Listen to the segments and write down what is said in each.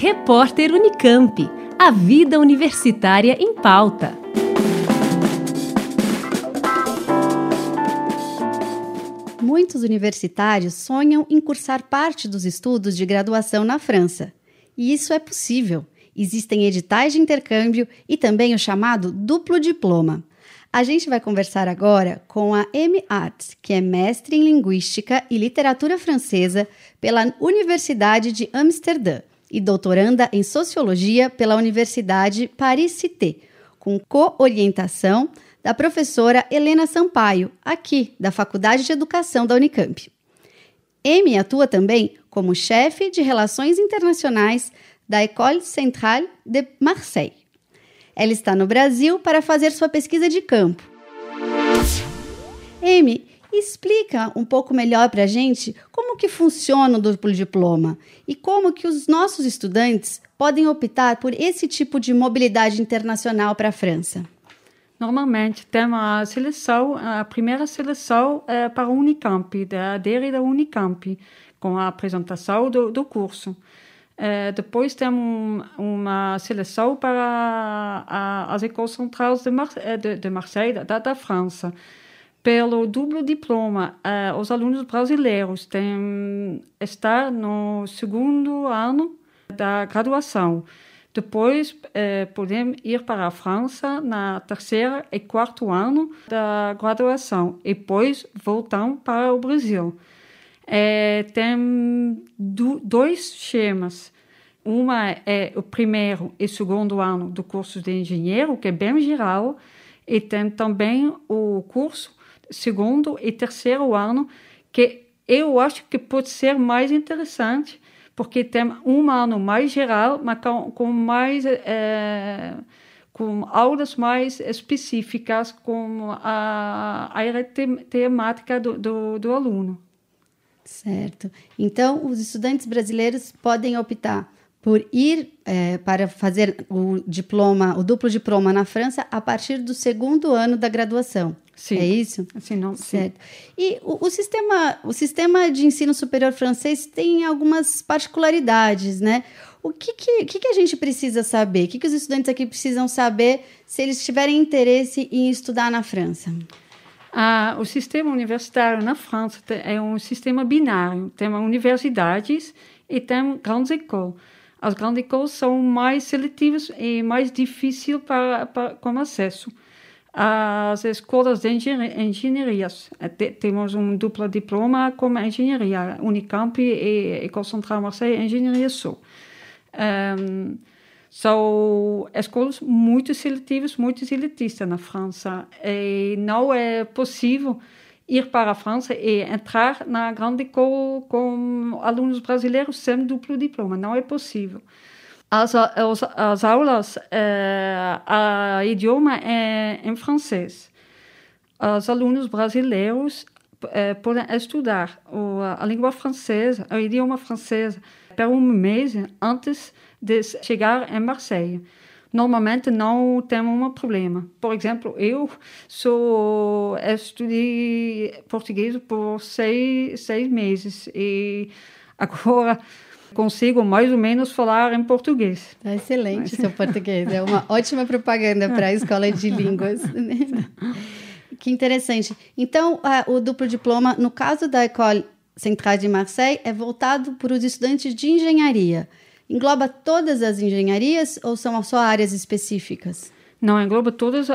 Repórter Unicamp. A vida universitária em pauta. Muitos universitários sonham em cursar parte dos estudos de graduação na França. E isso é possível. Existem editais de intercâmbio e também o chamado duplo diploma. A gente vai conversar agora com a Amy Arts, que é mestre em Linguística e Literatura Francesa pela Universidade de Amsterdã e doutoranda em Sociologia pela Universidade Paris-Cité, com co-orientação da professora Helena Sampaio, aqui da Faculdade de Educação da Unicamp. Amy atua também como chefe de Relações Internacionais da École Centrale de Marseille. Ela está no Brasil para fazer sua pesquisa de campo. Amy, explica um pouco melhor para a gente como que funciona o duplo diploma e como que os nossos estudantes podem optar por esse tipo de mobilidade internacional para a França. Normalmente tem a seleção, a primeira seleção é para o Unicamp, da ADERE da Unicamp, com a apresentação do, do curso. Uh, depois temos uma seleção para a, as escolas centrais de, Mar eh, de, de Marseille, da, da, França. Pelo duplo diploma, uh, os alunos brasileiros têm estar no segundo ano da graduação. Depois uh, podem ir para a França na terceira e quarto ano da graduação e depois voltam para o Brasil. É, tem do, dois schemas. Uma é o primeiro e segundo ano do curso de engenheiro, que é bem geral, e tem também o curso segundo e terceiro ano, que eu acho que pode ser mais interessante, porque tem um ano mais geral, mas com, com mais é, com aulas mais específicas com a área temática do, do, do aluno. Certo. Então, os estudantes brasileiros podem optar por ir é, para fazer o diploma, o duplo diploma na França a partir do segundo ano da graduação. Sim. É isso? Sim, não. Certo. Sim. E o, o, sistema, o sistema de ensino superior francês tem algumas particularidades, né? O que, que, que, que a gente precisa saber? O que, que os estudantes aqui precisam saber se eles tiverem interesse em estudar na França? Ah, o sistema universitário na França é um sistema binário. Tem universidades e tem grandes escolas. As grandes escolas são mais seletivas e mais difíceis para, para, com acesso. As escolas de engenharia, temos um duplo diploma como engenharia, Unicamp e École Centrale Marseille Engenharia Sul. Um, são escolas muito seletivas, muito elitistas na França. E não é possível ir para a França e entrar na grande escola com alunos brasileiros sem duplo diploma. Não é possível. As, as, as aulas, eh, a idioma é em francês. Os alunos brasileiros eh, podem estudar a língua francesa, o idioma francês, por um mês antes de chegar em Marseille. Normalmente não tem um problema. Por exemplo, eu sou estudei português por seis, seis meses e agora consigo mais ou menos falar em português. Tá excelente Mas... seu português. É uma ótima propaganda para a escola de línguas. que interessante. Então, uh, o duplo diploma, no caso da École Centrale de Marseille, é voltado para os estudantes de engenharia. Engloba todas as engenharias ou são só áreas específicas? Não, engloba todas, uh,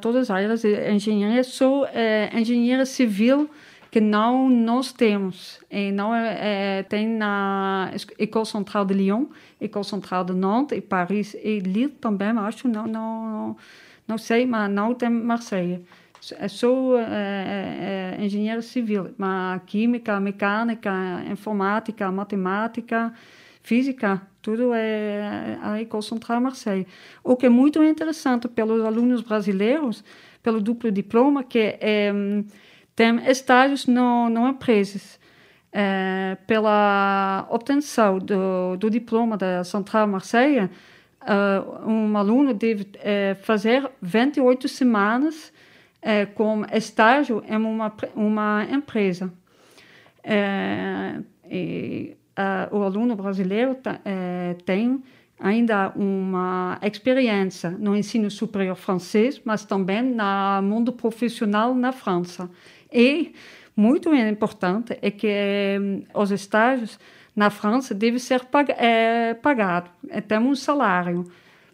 todas as áreas. Engenharia, sou uh, engenheira civil que não nós temos. E não é, é, tem na École Centrale de Lyon, École Centrale de Nantes e Paris e Lille também, acho, não, não, não, sei, mas não tem Marseille. Sou é, é, engenheiro civil, mas química, mecânica, informática, matemática, física, tudo é a École Centrale Marseille. O que é muito interessante pelos alunos brasileiros, pelo duplo diploma, que é tem estágios no, empresas. É, pela obtenção do, do, diploma da Central Marseille, uh, um aluno deve é, fazer 28 semanas é, com estágio em uma, uma empresa. E uh, o aluno brasileiro uh, tem ainda uma experiência no ensino superior francês, mas também no mundo profissional na França. E muito importante é que eh, os estágios na França devem ser pag é, pagados, é, temos um salário.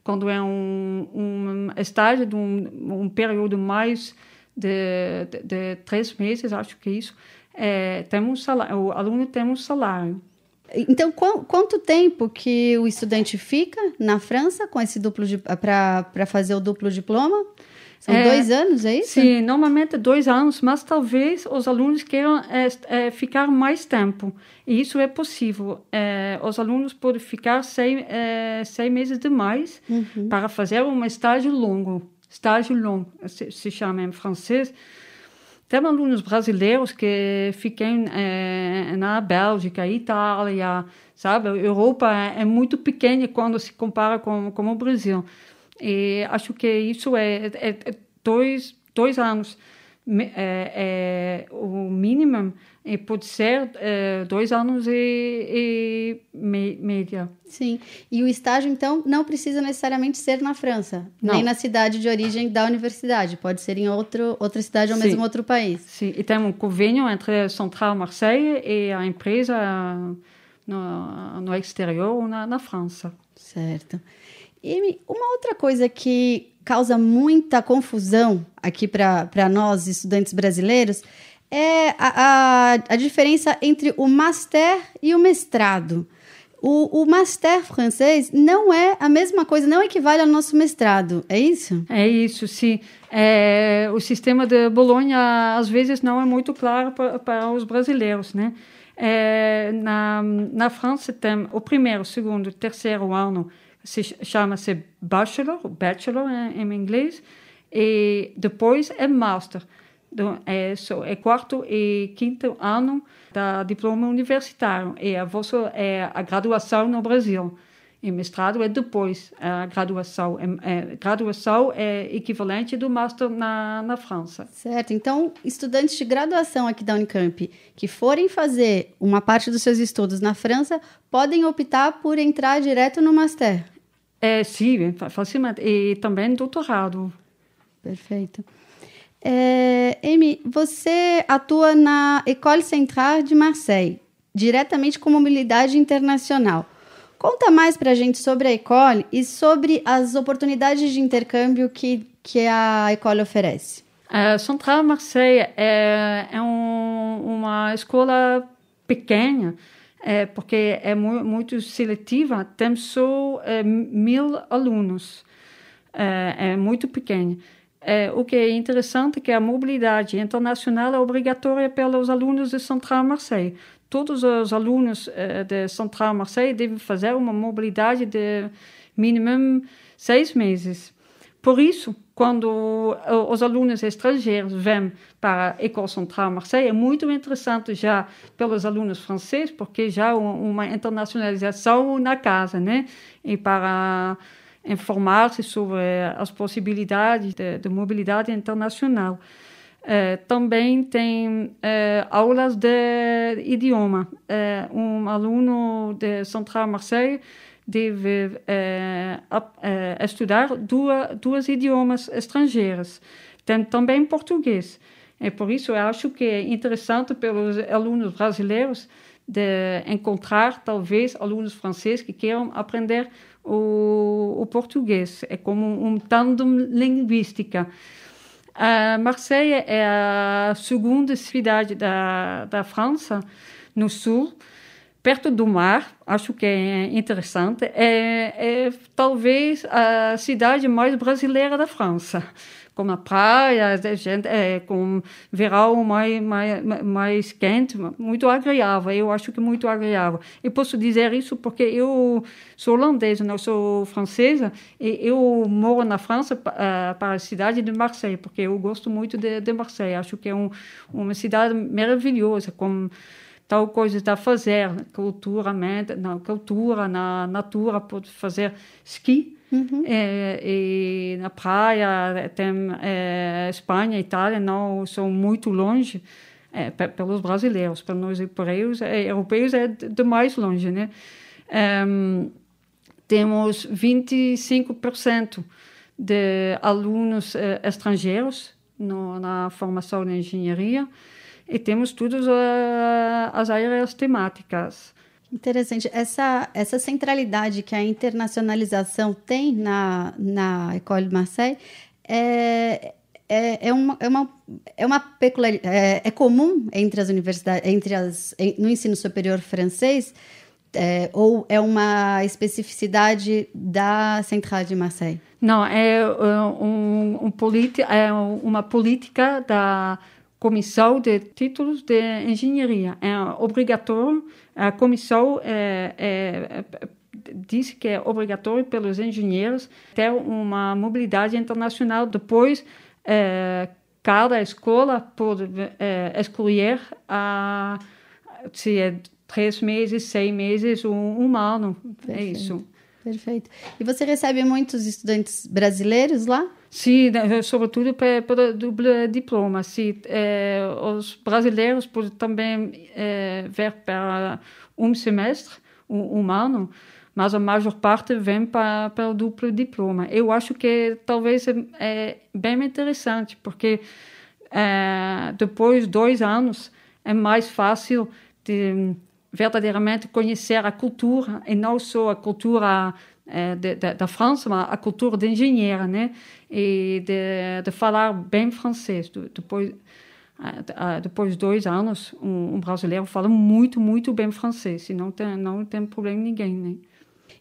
Quando é um, um estágio de um, um período mais de, de, de, três meses, acho que é isso, é, temos um salário, o aluno tem um salário. Então, qu quanto tempo que o estudante fica na França com esse duplo para fazer o duplo diploma? São é, dois anos, é isso? Sim, normalmente dois anos, mas talvez os alunos queiram é, é, ficar mais tempo. E isso é possível. É, os alunos podem ficar seis, é, seis meses demais uhum. para fazer um estágio longo. Estágio longo, se, se chama em francês. Tem alunos brasileiros que ficam é, na Bélgica, Itália, sabe? A Europa é, muito pequena quando se compara com, com o Brasil. E acho que isso é, é, é dois, dois anos é, é, o mínimo pode ser é, dois anos e, e me, média. Sim, e o estágio então não precisa necessariamente ser na França, não. nem na cidade de origem da universidade, pode ser em outro, outra cidade ou Sim. mesmo outro país. Sim, e tem um convênio entre a Central Marseille e a empresa no, no exterior ou na, na França. Certo. E uma outra coisa que causa muita confusão aqui para nós, estudantes brasileiros, é a, a, a, diferença entre o master e o mestrado. O, o master francês não é a mesma coisa, não equivale ao nosso mestrado, é isso? É isso, sim. É, o sistema de Bolonha, às vezes, não é muito claro para, para os brasileiros, né? É, na, na França tem o primeiro, segundo, terceiro ano chama-se bachelor, bachelor em, inglês, e depois é master. Então, é, é quarto e quinto ano da diploma universitário, e a vossa é a graduação no Brasil. E mestrado é depois a graduação. É, é, graduação é equivalente do master na, na França. Certo. Então, estudantes de graduação aqui da Unicamp que forem fazer uma parte dos seus estudos na França podem optar por entrar direto no master. É, sim, facilmente. E também doutorado. Perfeito. É, Amy, você atua na École Centrale de Marseille, diretamente com mobilidade internacional. Conta mais para a gente sobre a École e sobre as oportunidades de intercâmbio que, que a École oferece. A Centrale Marseille é, é um, uma escola pequena, é, porque é mu muito seletiva, temos só é, mil alunos, é, é muito pequeno. É, o que é interessante é que a mobilidade internacional é obrigatória pelos alunos de Central Marseille. Todos os alunos é, de Central Marseille devem fazer uma mobilidade de mínimo seis meses. Por isso, quando os alunos estrangeiros vêm para a École Centrale Marseille, é muito interessante já pelos alunos franceses, porque já há uma internacionalização na casa, né? E para informar-se sobre as possibilidades de, de mobilidade internacional. Uh, também tem uh, aulas de idioma. Uh, um aluno de Central Marseille deve eh, eh, estudar duas, duas idiomas estrangeiros. Também português. E por isso eu acho que é interessante para os alunos brasileiros de encontrar talvez alunos franceses que queiram aprender o, o português. É como um tandem linguística. Marseille é a segunda cidade da, da França, no sul, perto do mar, acho que é interessante, é, é, talvez a cidade mais brasileira da França. Com a praia, gente, é, com verão mais, mais, mais quente, muito agradável. Eu acho que muito agradável. E posso dizer isso porque eu sou holandesa, não sou francesa, e eu moro na França uh, para a cidade de Marseille, porque eu gosto muito de, de Marseille. Acho que é um, uma cidade maravilhosa, com tal coisa está a fazer culturalmente, na cultura, na natura, pode fazer esqui. Uhum. E, e, na praia tem é, Espanha, Itália, não são muito longe. é, pelos brasileiros, para nós europeus, é, europeus é de mais longe, né? Um, temos 25% de alunos estrangeiros no, na formação de engenharia e temos todas uh, as áreas temáticas. Interessante. Essa, essa centralidade que a internacionalização tem na, na École de Marseille é, é, é, uma, é uma, é uma peculiaridade. É, é, comum entre as universidades, entre as, no ensino superior francês, é, ou é uma especificidade da Central de Marseille? Não, é, é um, um é uma política da Comissão de Títulos de Engenharia. É obrigatório, a comissão é, é, diz que é obrigatório pelos engenheiros ter uma mobilidade internacional. Depois, é, cada escola pode é, escolher a, se é três meses, seis meses, um, um ano. Perfeito. É isso. Perfeito. E você recebe muitos estudantes brasileiros lá? Sim, né, sobretudo para duplo diploma. Sim, é, os brasileiros podem também é, vir para um semestre, um, um ano, mas a maior parte vem para, para o duplo diploma. Eu acho que talvez é, é bem interessante, porque depois de dois anos é mais fácil de verdadeiramente conhecer a cultura, e não só a cultura eh, de, de, da França, mas a cultura de engenheiro, né? E de, de falar bem francês. Depois, eh, depois de dois anos, um, um, brasileiro fala muito, muito bem francês, e não tem, não tem problema ninguém, né?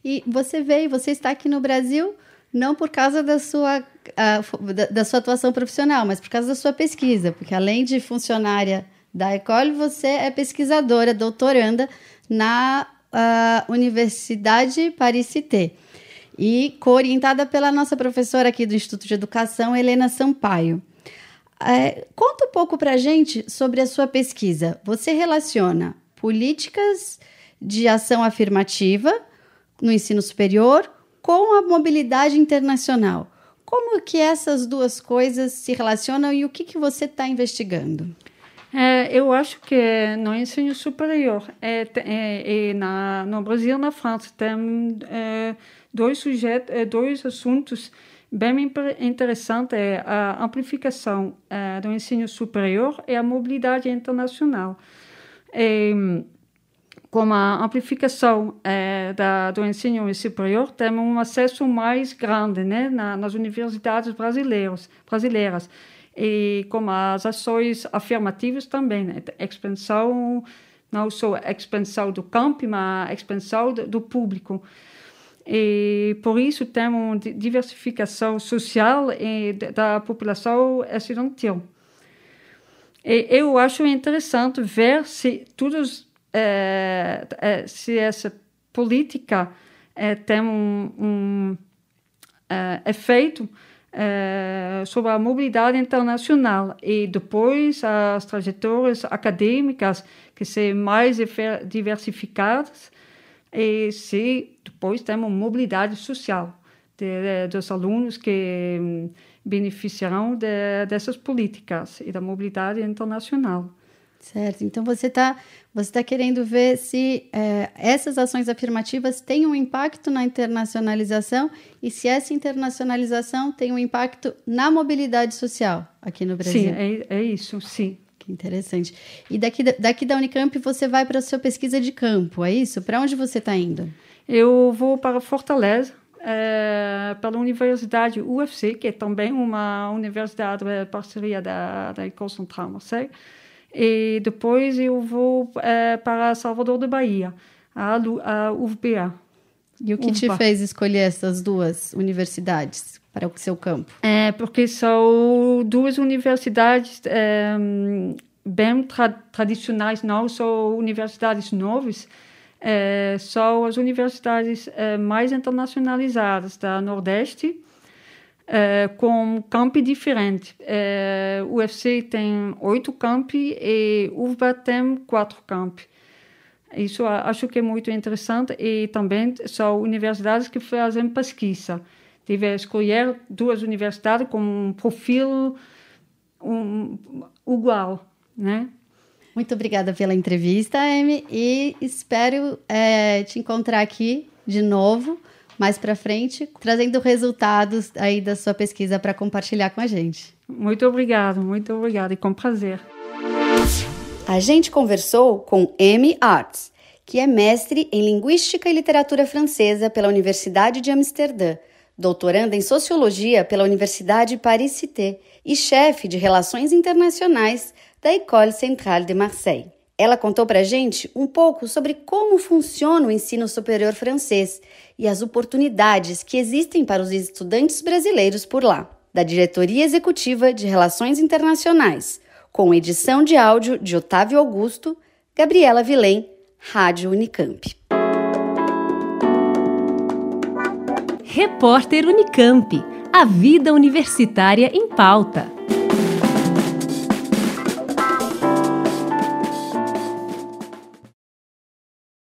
E você veio, você está aqui no Brasil não por causa da sua, uh, da, da, sua atuação profissional, mas por causa da sua pesquisa, porque além de funcionária da Ecole, você é pesquisadora, doutoranda na uh, Universidade Paris-Cité e co-orientada pela nossa professora aqui do Instituto de Educação, Helena Sampaio. É, conta um pouco para a gente sobre a sua pesquisa. Você relaciona políticas de ação afirmativa no ensino superior com a mobilidade internacional. Como que essas duas coisas se relacionam e o que, que você está investigando? É, eu acho que no ensino superior é, é, é na, no Brasil e na França tem é, dois sujeitos, é, dois assuntos bem interessantes: é a amplificação é, do ensino superior e a mobilidade internacional. E, com a amplificação da, do ensino superior, temos um acesso mais grande né, na, nas universidades brasileiras. brasileiras e com as ações afirmativas também, né? expansão, não só expansão do campo, mas expansão do, público. E por isso temos diversificação social da população estudantil. E eu acho interessante ver se todos, é, se essa política é, tem um, um efeito é, sobre a mobilidade internacional e depois as trajetórias acadêmicas que são mais diversificadas e se depois temos mobilidade social de, dos alunos que hum, beneficiarão de, dessas políticas e da mobilidade internacional. Certo. Então você está você tá querendo ver se é, essas ações afirmativas têm um impacto na internacionalização e se essa internacionalização tem um impacto na mobilidade social aqui no Brasil. Sim, é, é isso, sim. Que interessante. E daqui, daqui da Unicamp você vai para a sua pesquisa de campo, é isso? Para onde você está indo? Eu vou para Fortaleza, é, pela Universidade UFC, que é também uma universidade é, parceria da, da Ecole Central Marseille e depois eu vou é, para Salvador da Bahia, a, a UFBA. E o que te fez escolher essas duas universidades para o seu campo? É porque são duas universidades é, bem tra tradicionais, não são universidades novas, é, são as universidades é, mais internacionalizadas da Nordeste uh, com campi diferentes. Uh, o UFC tem oito campi e UVA tem quatro campi. Isso acho que é muito interessante e também são universidades que fazem pesquisa. Tive escolher duas universidades com um perfil um, igual, né? Muito obrigada pela entrevista, Amy, e espero é, te encontrar aqui de novo mais para frente, trazendo resultados aí da sua pesquisa para compartilhar com a gente. Muito obrigado, muito obrigada e com prazer. A gente conversou com Amy Arts, que é mestre em Linguística e Literatura Francesa pela Universidade de Amsterdã, doutoranda em Sociologia pela Universidade Paris-Cité e chefe de Relações Internacionais da École Centrale de Marseille. Ela contou para a gente um pouco sobre como funciona o ensino superior francês e as oportunidades que existem para os estudantes brasileiros por lá. Da Diretoria Executiva de Relações Internacionais, com edição de áudio de Otávio Augusto, Gabriela Vilém, Rádio Unicamp. Repórter Unicamp. A vida universitária em pauta.